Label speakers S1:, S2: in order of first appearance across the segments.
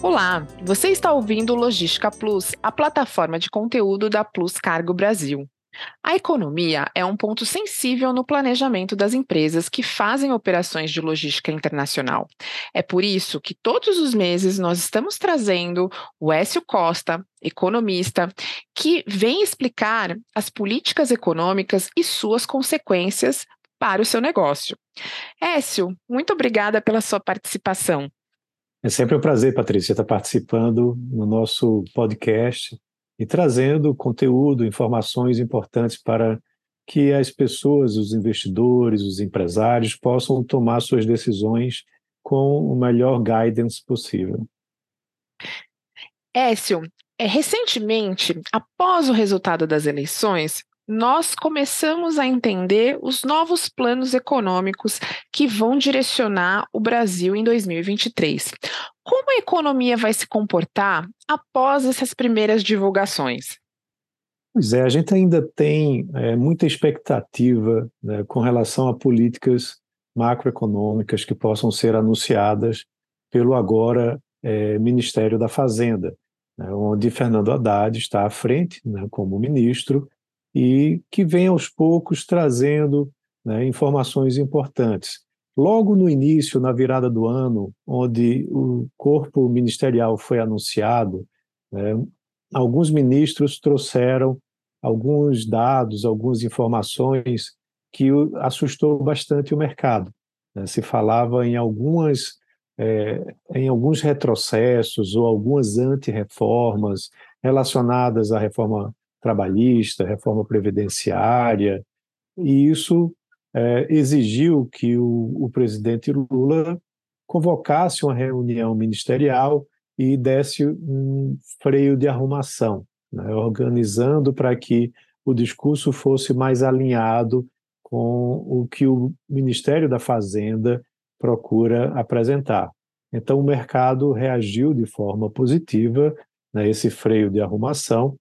S1: Olá, você está ouvindo Logística Plus, a plataforma de conteúdo da Plus Cargo Brasil. A economia é um ponto sensível no planejamento das empresas que fazem operações de logística internacional. É por isso que todos os meses nós estamos trazendo o Écio Costa, economista, que vem explicar as políticas econômicas e suas consequências para o seu negócio. Écio, muito obrigada pela sua participação.
S2: É sempre um prazer, Patrícia, estar participando no nosso podcast e trazendo conteúdo, informações importantes para que as pessoas, os investidores, os empresários possam tomar suas decisões com o melhor guidance possível.
S1: Écio, é, recentemente, após o resultado das eleições, nós começamos a entender os novos planos econômicos que vão direcionar o Brasil em 2023. Como a economia vai se comportar após essas primeiras divulgações?
S2: Pois é, a gente ainda tem é, muita expectativa né, com relação a políticas macroeconômicas que possam ser anunciadas pelo agora é, Ministério da Fazenda, né, onde Fernando Haddad está à frente né, como ministro e que vem aos poucos trazendo né, informações importantes. Logo no início, na virada do ano, onde o corpo ministerial foi anunciado, né, alguns ministros trouxeram alguns dados, algumas informações que assustou bastante o mercado. Né? Se falava em algumas é, em alguns retrocessos ou algumas anti-reformas relacionadas à reforma trabalhista, reforma previdenciária, e isso é, exigiu que o, o presidente Lula convocasse uma reunião ministerial e desse um freio de arrumação, né, organizando para que o discurso fosse mais alinhado com o que o Ministério da Fazenda procura apresentar. Então, o mercado reagiu de forma positiva a né, esse freio de arrumação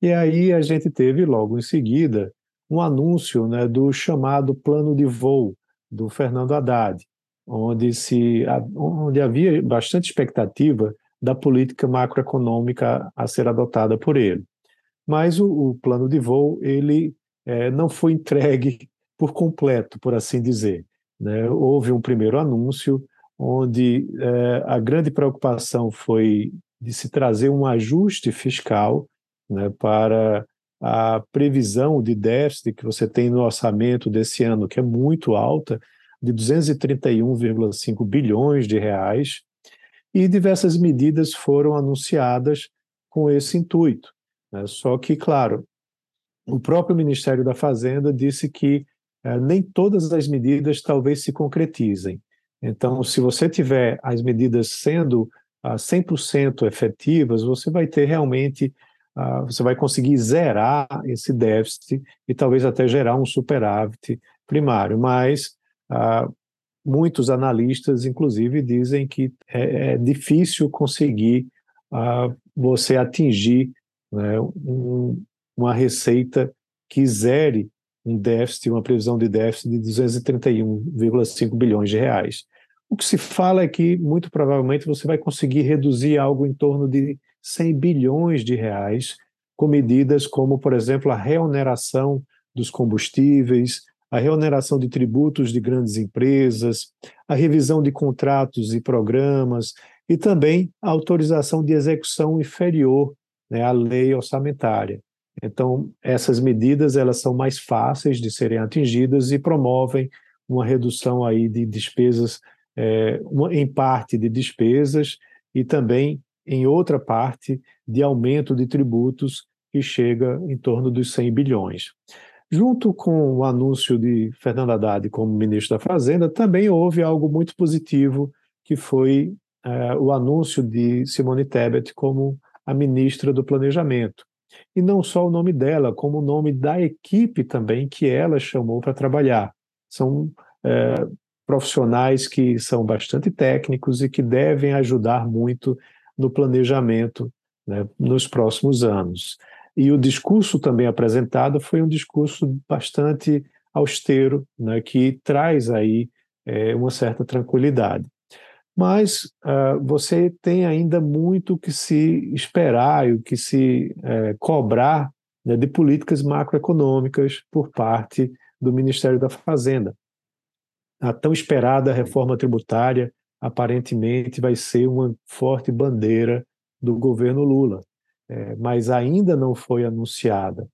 S2: e aí a gente teve logo em seguida um anúncio né, do chamado plano de voo do Fernando Haddad, onde, se, onde havia bastante expectativa da política macroeconômica a ser adotada por ele. Mas o, o plano de voo ele é, não foi entregue por completo, por assim dizer. Né? Houve um primeiro anúncio onde é, a grande preocupação foi de se trazer um ajuste fiscal né, para a previsão de déficit que você tem no orçamento desse ano, que é muito alta, de 231,5 bilhões de reais, e diversas medidas foram anunciadas com esse intuito. Né? Só que, claro, o próprio Ministério da Fazenda disse que eh, nem todas as medidas talvez se concretizem. Então, se você tiver as medidas sendo ah, 100% efetivas, você vai ter realmente ah, você vai conseguir zerar esse déficit e talvez até gerar um superávit primário. Mas ah, muitos analistas, inclusive, dizem que é, é difícil conseguir ah, você atingir né, um, uma receita que zere um déficit, uma previsão de déficit de 231,5 bilhões de reais. O que se fala é que, muito provavelmente, você vai conseguir reduzir algo em torno de 100 bilhões de reais com medidas como, por exemplo, a reoneração dos combustíveis, a reoneração de tributos de grandes empresas, a revisão de contratos e programas e também a autorização de execução inferior né, à lei orçamentária. Então, essas medidas elas são mais fáceis de serem atingidas e promovem uma redução aí de despesas, é, uma, em parte de despesas e também em outra parte de aumento de tributos que chega em torno dos 100 bilhões. Junto com o anúncio de Fernando Haddad como ministro da Fazenda, também houve algo muito positivo, que foi é, o anúncio de Simone Tebet como a ministra do Planejamento. E não só o nome dela, como o nome da equipe também que ela chamou para trabalhar. São é, profissionais que são bastante técnicos e que devem ajudar muito no planejamento né, nos próximos anos. E o discurso também apresentado foi um discurso bastante austero, né, que traz aí é, uma certa tranquilidade. mas uh, você tem ainda muito que se esperar e o que se uh, cobrar né, de políticas macroeconômicas por parte do Ministério da Fazenda. A tão esperada reforma tributária aparentemente vai ser uma forte bandeira do governo Lula, é, mas ainda não foi anunciada.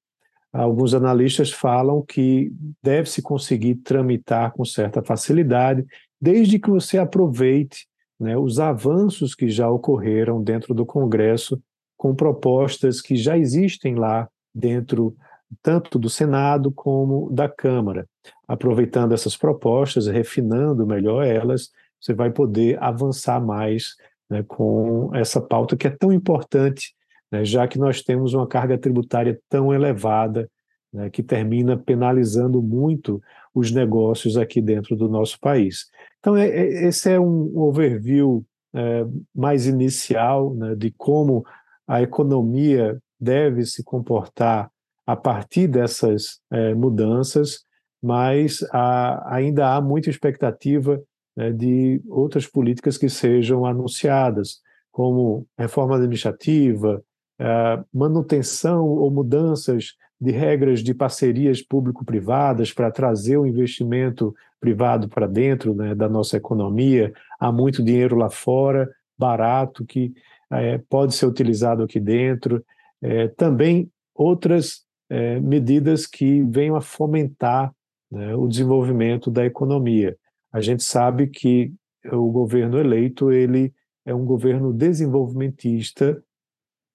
S2: Alguns analistas falam que deve-se conseguir tramitar com certa facilidade, desde que você aproveite né, os avanços que já ocorreram dentro do Congresso, com propostas que já existem lá dentro tanto do Senado como da Câmara. Aproveitando essas propostas, refinando melhor elas, você vai poder avançar mais né, com essa pauta que é tão importante, né, já que nós temos uma carga tributária tão elevada, né, que termina penalizando muito os negócios aqui dentro do nosso país. Então, é, é, esse é um overview é, mais inicial né, de como a economia deve se comportar a partir dessas é, mudanças, mas há, ainda há muita expectativa né, de outras políticas que sejam anunciadas, como reforma administrativa, é, manutenção ou mudanças de regras de parcerias público-privadas para trazer o investimento privado para dentro né, da nossa economia. Há muito dinheiro lá fora, barato, que é, pode ser utilizado aqui dentro. É, também outras é, medidas que venham a fomentar né, o desenvolvimento da economia. A gente sabe que o governo eleito ele é um governo desenvolvimentista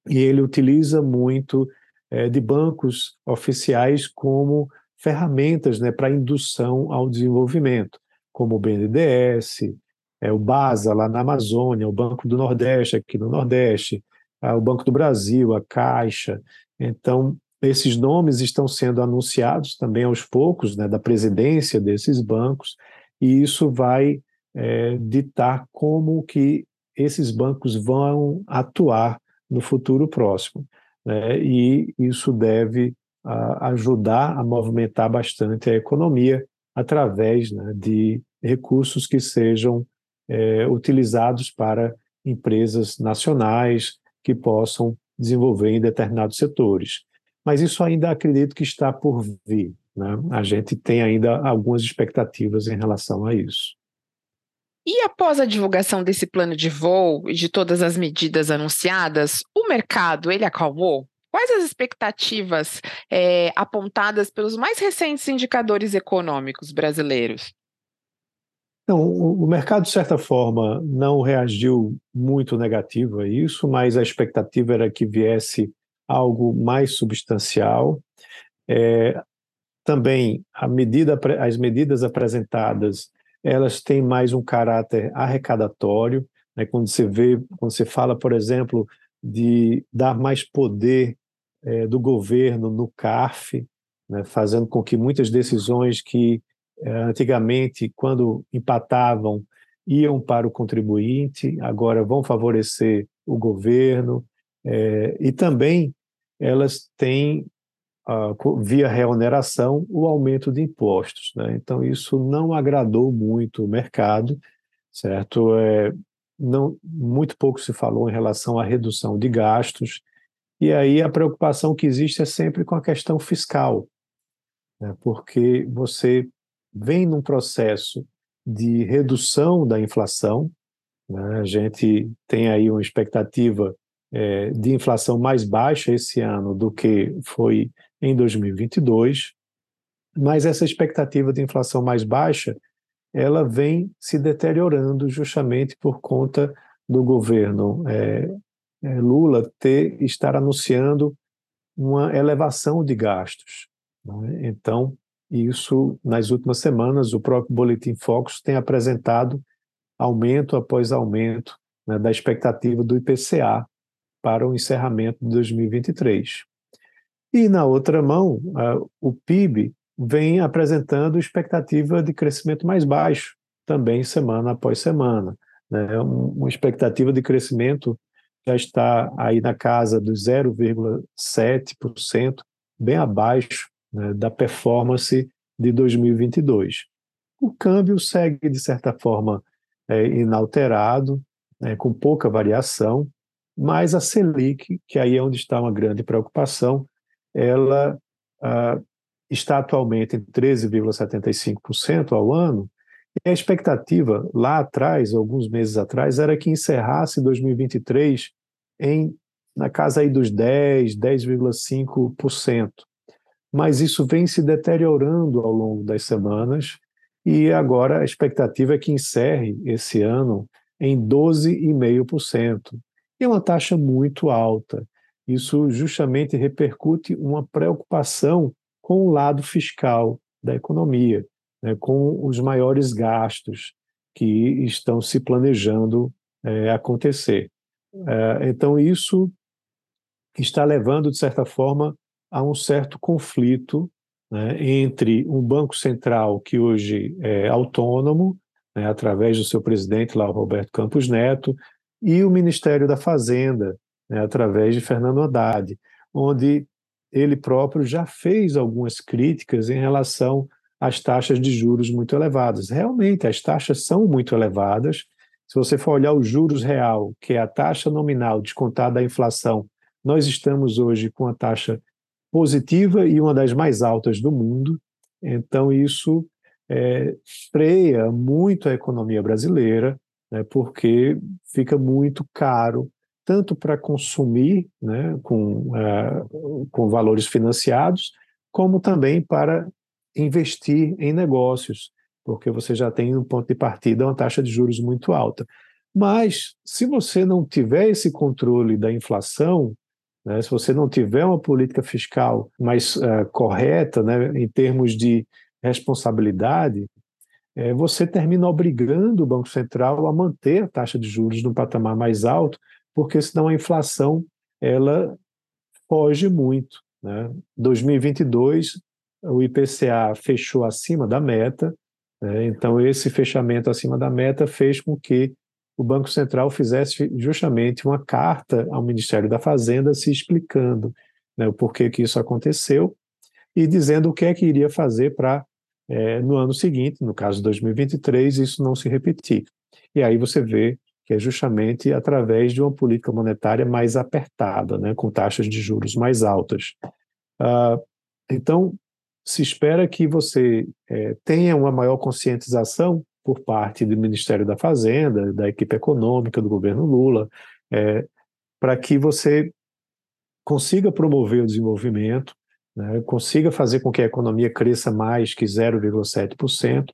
S2: e ele utiliza muito é, de bancos oficiais como ferramentas né, para indução ao desenvolvimento, como o BNDES, é, o BASA lá na Amazônia, o Banco do Nordeste aqui no Nordeste, o Banco do Brasil, a Caixa. Então, esses nomes estão sendo anunciados também aos poucos, né, da presidência desses bancos, e isso vai é, ditar como que esses bancos vão atuar no futuro próximo. Né, e isso deve a, ajudar a movimentar bastante a economia através né, de recursos que sejam é, utilizados para empresas nacionais, que possam desenvolver em determinados setores. Mas isso ainda acredito que está por vir. Né? A gente tem ainda algumas expectativas em relação a isso.
S1: E após a divulgação desse plano de voo e de todas as medidas anunciadas, o mercado ele acalmou? Quais as expectativas é, apontadas pelos mais recentes indicadores econômicos brasileiros?
S2: Não, o, mercado, de certa forma, não reagiu muito negativo a isso, mas a expectativa era que viesse algo mais substancial. É, também medida, as medidas apresentadas elas têm mais um caráter arrecadatório. Né? Quando você vê, quando você fala, por exemplo, de dar mais poder é, do governo no CARF, né? fazendo com que muitas decisões que é, antigamente, quando empatavam, iam para o contribuinte, agora vão favorecer o governo, é, e também elas têm, via reoneração, o aumento de impostos. Né? Então, isso não agradou muito o mercado, certo? É, não, muito pouco se falou em relação à redução de gastos, e aí a preocupação que existe é sempre com a questão fiscal, né? porque você vem num processo de redução da inflação. Né? A gente tem aí uma expectativa é, de inflação mais baixa esse ano do que foi em 2022, mas essa expectativa de inflação mais baixa ela vem se deteriorando justamente por conta do governo é, é, Lula ter estar anunciando uma elevação de gastos. Né? Então, isso, nas últimas semanas, o próprio Boletim Focus tem apresentado aumento após aumento né, da expectativa do IPCA para o encerramento de 2023. E, na outra mão, o PIB vem apresentando expectativa de crescimento mais baixo, também semana após semana. Né? Uma expectativa de crescimento já está aí na casa dos 0,7%, bem abaixo né, da performance de 2022. O câmbio segue, de certa forma, é, inalterado, né, com pouca variação, mas a Selic, que aí é onde está uma grande preocupação, ela ah, está atualmente em 13,75% ao ano, e a expectativa lá atrás, alguns meses atrás, era que encerrasse 2023 em na casa aí dos 10, 10,5%. Mas isso vem se deteriorando ao longo das semanas e agora a expectativa é que encerre esse ano em 12,5%. É uma taxa muito alta. Isso justamente repercute uma preocupação com o lado fiscal da economia, né, com os maiores gastos que estão se planejando é, acontecer. É, então, isso está levando, de certa forma, a um certo conflito né, entre um Banco Central que hoje é autônomo, né, através do seu presidente, lá, o Roberto Campos Neto, e o Ministério da Fazenda, né, através de Fernando Haddad, onde ele próprio já fez algumas críticas em relação às taxas de juros muito elevadas. Realmente, as taxas são muito elevadas. Se você for olhar o juros real, que é a taxa nominal descontada da inflação, nós estamos hoje com a taxa positiva e uma das mais altas do mundo. Então, isso é, freia muito a economia brasileira, né, porque fica muito caro, tanto para consumir né, com, uh, com valores financiados, como também para investir em negócios, porque você já tem um ponto de partida uma taxa de juros muito alta. Mas, se você não tiver esse controle da inflação, né? Se você não tiver uma política fiscal mais uh, correta, né, em termos de responsabilidade, é, você termina obrigando o Banco Central a manter a taxa de juros no patamar mais alto, porque senão a inflação ela foge muito. Né? 2022, o IPCA fechou acima da meta, né? então esse fechamento acima da meta fez com que o Banco Central fizesse justamente uma carta ao Ministério da Fazenda se explicando né, o porquê que isso aconteceu e dizendo o que é que iria fazer para, é, no ano seguinte, no caso de 2023, isso não se repetir. E aí você vê que é justamente através de uma política monetária mais apertada, né, com taxas de juros mais altas. Uh, então, se espera que você é, tenha uma maior conscientização por parte do Ministério da Fazenda, da equipe econômica do governo Lula, é, para que você consiga promover o desenvolvimento, né, consiga fazer com que a economia cresça mais que 0,7%,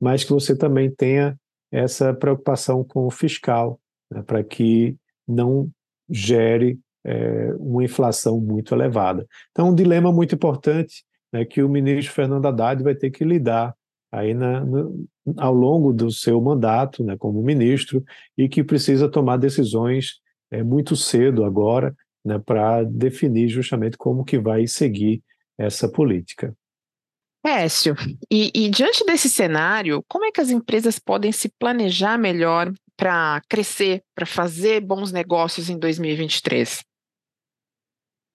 S2: mas que você também tenha essa preocupação com o fiscal, né, para que não gere é, uma inflação muito elevada. Então, um dilema muito importante né, que o ministro Fernando Haddad vai ter que lidar aí na, no, ao longo do seu mandato né, como ministro e que precisa tomar decisões é, muito cedo agora né, para definir justamente como que vai seguir essa política.
S1: Écio, e, e diante desse cenário, como é que as empresas podem se planejar melhor para crescer, para fazer bons negócios em 2023?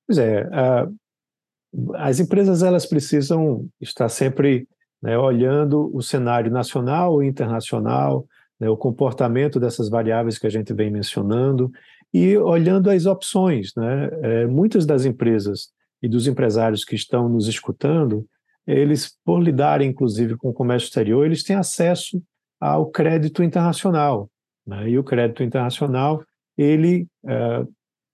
S2: Pois é, as empresas elas precisam estar sempre né, olhando o cenário nacional e internacional, né, o comportamento dessas variáveis que a gente vem mencionando e olhando as opções. Né? É, muitas das empresas e dos empresários que estão nos escutando, eles, por lidarem inclusive com o comércio exterior, eles têm acesso ao crédito internacional. Né? E o crédito internacional, ele é,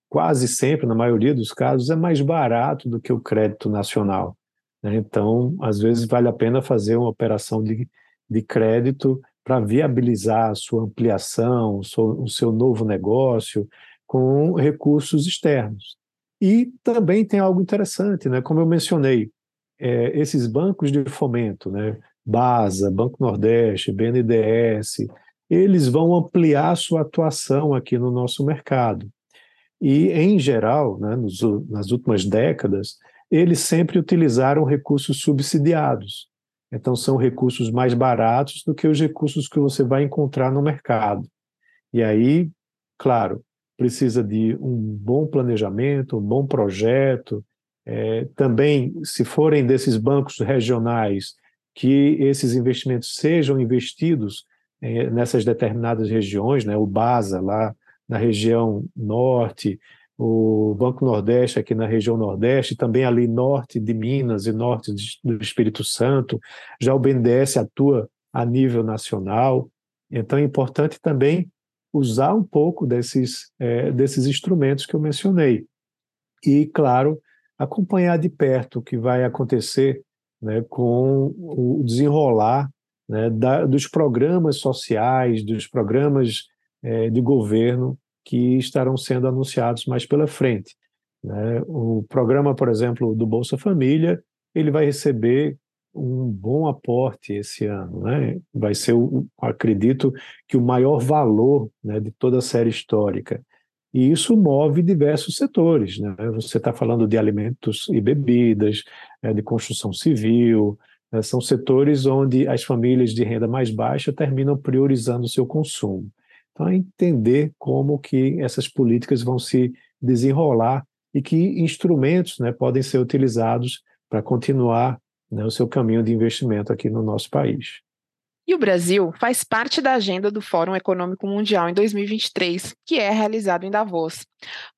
S2: quase sempre, na maioria dos casos, é mais barato do que o crédito nacional. Né? Então, às vezes, vale a pena fazer uma operação de, de crédito para viabilizar a sua ampliação, o seu, o seu novo negócio, com recursos externos. E também tem algo interessante, né? como eu mencionei, é, esses bancos de fomento, né? BASA, Banco Nordeste, BNDES, eles vão ampliar sua atuação aqui no nosso mercado. E, em geral, né, nos, nas últimas décadas, eles sempre utilizaram recursos subsidiados. Então, são recursos mais baratos do que os recursos que você vai encontrar no mercado. E aí, claro, precisa de um bom planejamento, um bom projeto. É, também, se forem desses bancos regionais, que esses investimentos sejam investidos eh, nessas determinadas regiões, né, o BASA lá na região norte, o Banco Nordeste aqui na região Nordeste, também ali norte de Minas e norte do Espírito Santo, já o BNDES atua a nível nacional, então é importante também usar um pouco desses, é, desses instrumentos que eu mencionei. E, claro, acompanhar de perto o que vai acontecer né, com o desenrolar né, da, dos programas sociais, dos programas é, de governo que estarão sendo anunciados mais pela frente. Né? O programa, por exemplo, do Bolsa Família, ele vai receber um bom aporte esse ano, né? Vai ser, acredito, que o maior valor né, de toda a série histórica. E isso move diversos setores, né? Você está falando de alimentos e bebidas, né, de construção civil, né? são setores onde as famílias de renda mais baixa terminam priorizando o seu consumo. Então, é entender como que essas políticas vão se desenrolar e que instrumentos né, podem ser utilizados para continuar né, o seu caminho de investimento aqui no nosso país.
S1: E o Brasil faz parte da agenda do Fórum Econômico Mundial em 2023, que é realizado em Davos.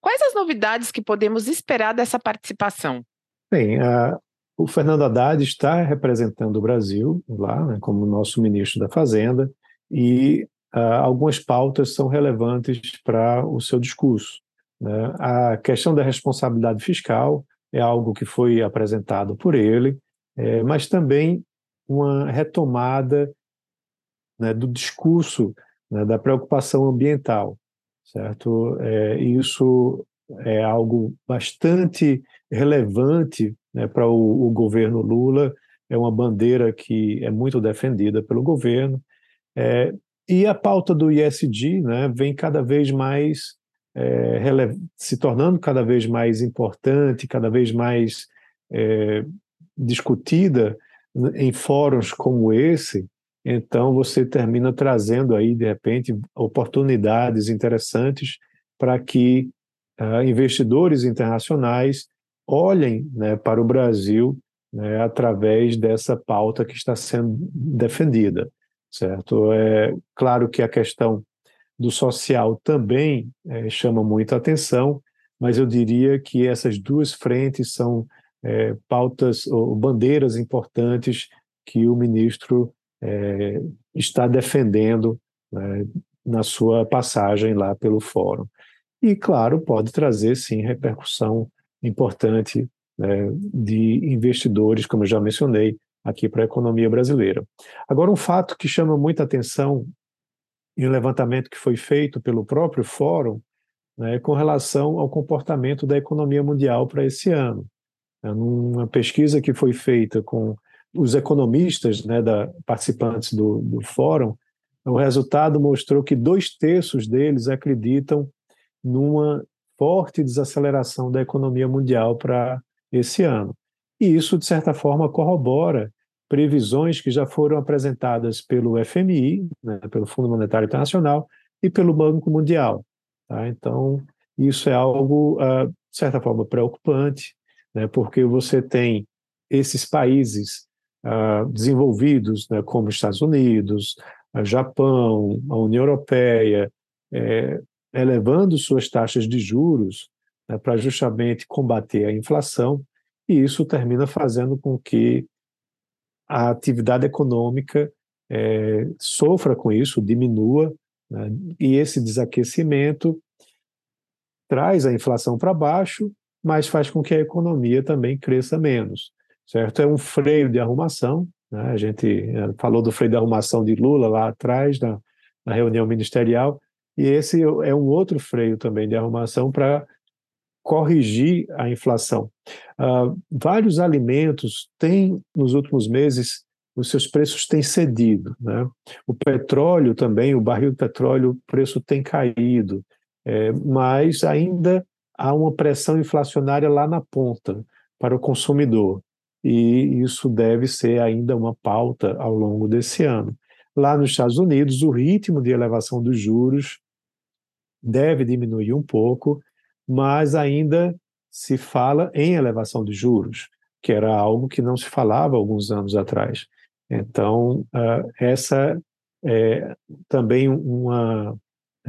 S1: Quais as novidades que podemos esperar dessa participação?
S2: Bem, o Fernando Haddad está representando o Brasil lá, né, como nosso ministro da Fazenda, e algumas pautas são relevantes para o seu discurso. Né? A questão da responsabilidade fiscal é algo que foi apresentado por ele, é, mas também uma retomada né, do discurso né, da preocupação ambiental, certo? É, isso é algo bastante relevante né, para o, o, governo Lula, é uma bandeira que é muito defendida pelo governo, é, e a pauta do ISD né, vem cada vez mais é, se tornando cada vez mais importante, cada vez mais é, discutida em fóruns como esse, então você termina trazendo aí, de repente, oportunidades interessantes para que uh, investidores internacionais olhem né, para o Brasil né, através dessa pauta que está sendo defendida, certo? É claro que a questão do social também é, chama muita atenção, mas eu diria que essas duas frentes são é, pautas ou bandeiras importantes que o ministro é, está defendendo né, na sua passagem lá pelo fórum. E, claro, pode trazer, sim, repercussão importante né, de investidores, como eu já mencionei, aqui para a economia brasileira. Agora, um fato que chama muita atenção em um levantamento que foi feito pelo próprio fórum né, com relação ao comportamento da economia mundial para esse ano. É, numa pesquisa que foi feita com os economistas, né, da, participantes do, do fórum, o resultado mostrou que dois terços deles acreditam numa forte desaceleração da economia mundial para esse ano. E isso, de certa forma, corrobora previsões que já foram apresentadas pelo FMI, né, pelo Fundo Monetário Internacional, e pelo Banco Mundial. Tá? Então, isso é algo, uh, de certa forma, preocupante, né, porque você tem esses países uh, desenvolvidos, né, como Estados Unidos, Japão, a União Europeia, é, elevando suas taxas de juros né, para justamente combater a inflação, e isso termina fazendo com que a atividade econômica é, sofra com isso, diminua, né, e esse desaquecimento traz a inflação para baixo mas faz com que a economia também cresça menos, certo? É um freio de arrumação, né? a gente eh, falou do freio de arrumação de Lula lá atrás, na, na reunião ministerial, e esse é um outro freio também de arrumação para corrigir a inflação. Uh, vários alimentos têm, nos últimos meses, os seus preços têm cedido. Né? O petróleo também, o barril de petróleo, o preço tem caído, é, mas ainda há uma pressão inflacionária lá na ponta para o consumidor. E isso deve ser ainda uma pauta ao longo desse ano. Lá nos Estados Unidos, o ritmo de elevação dos juros deve diminuir um pouco, mas ainda se fala em elevação de juros, que era algo que não se falava alguns anos atrás. Então, essa é também uma,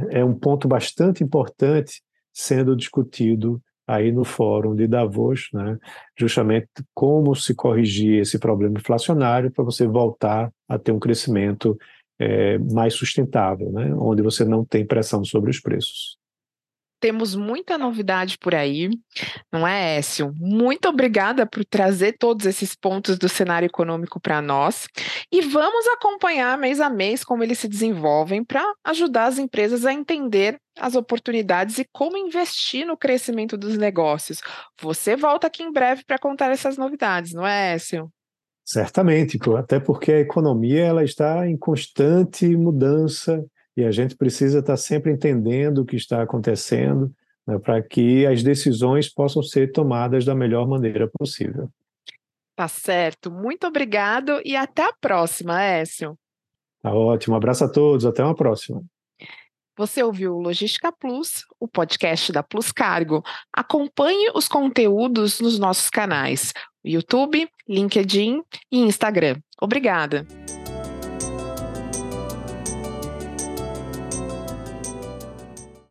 S2: é um ponto bastante importante sendo discutido aí no fórum de Davos, né, justamente como se corrigir esse problema inflacionário para você voltar a ter um crescimento é, mais sustentável, né, onde você não tem pressão sobre os preços.
S1: Temos muita novidade por aí, não é, Écio? Muito obrigada por trazer todos esses pontos do cenário econômico para nós. E vamos acompanhar mês a mês como eles se desenvolvem para ajudar as empresas a entender as oportunidades e como investir no crescimento dos negócios. Você volta aqui em breve para contar essas novidades, não é, Écio?
S2: Certamente, até porque a economia ela está em constante mudança e a gente precisa estar sempre entendendo o que está acontecendo né, para que as decisões possam ser tomadas da melhor maneira possível.
S1: Tá certo. Muito obrigado e até a próxima, Écio.
S2: Tá ótimo. Abraço a todos. Até uma próxima.
S1: Você ouviu Logística Plus, o podcast da Plus Cargo. Acompanhe os conteúdos nos nossos canais, YouTube, LinkedIn e Instagram. Obrigada.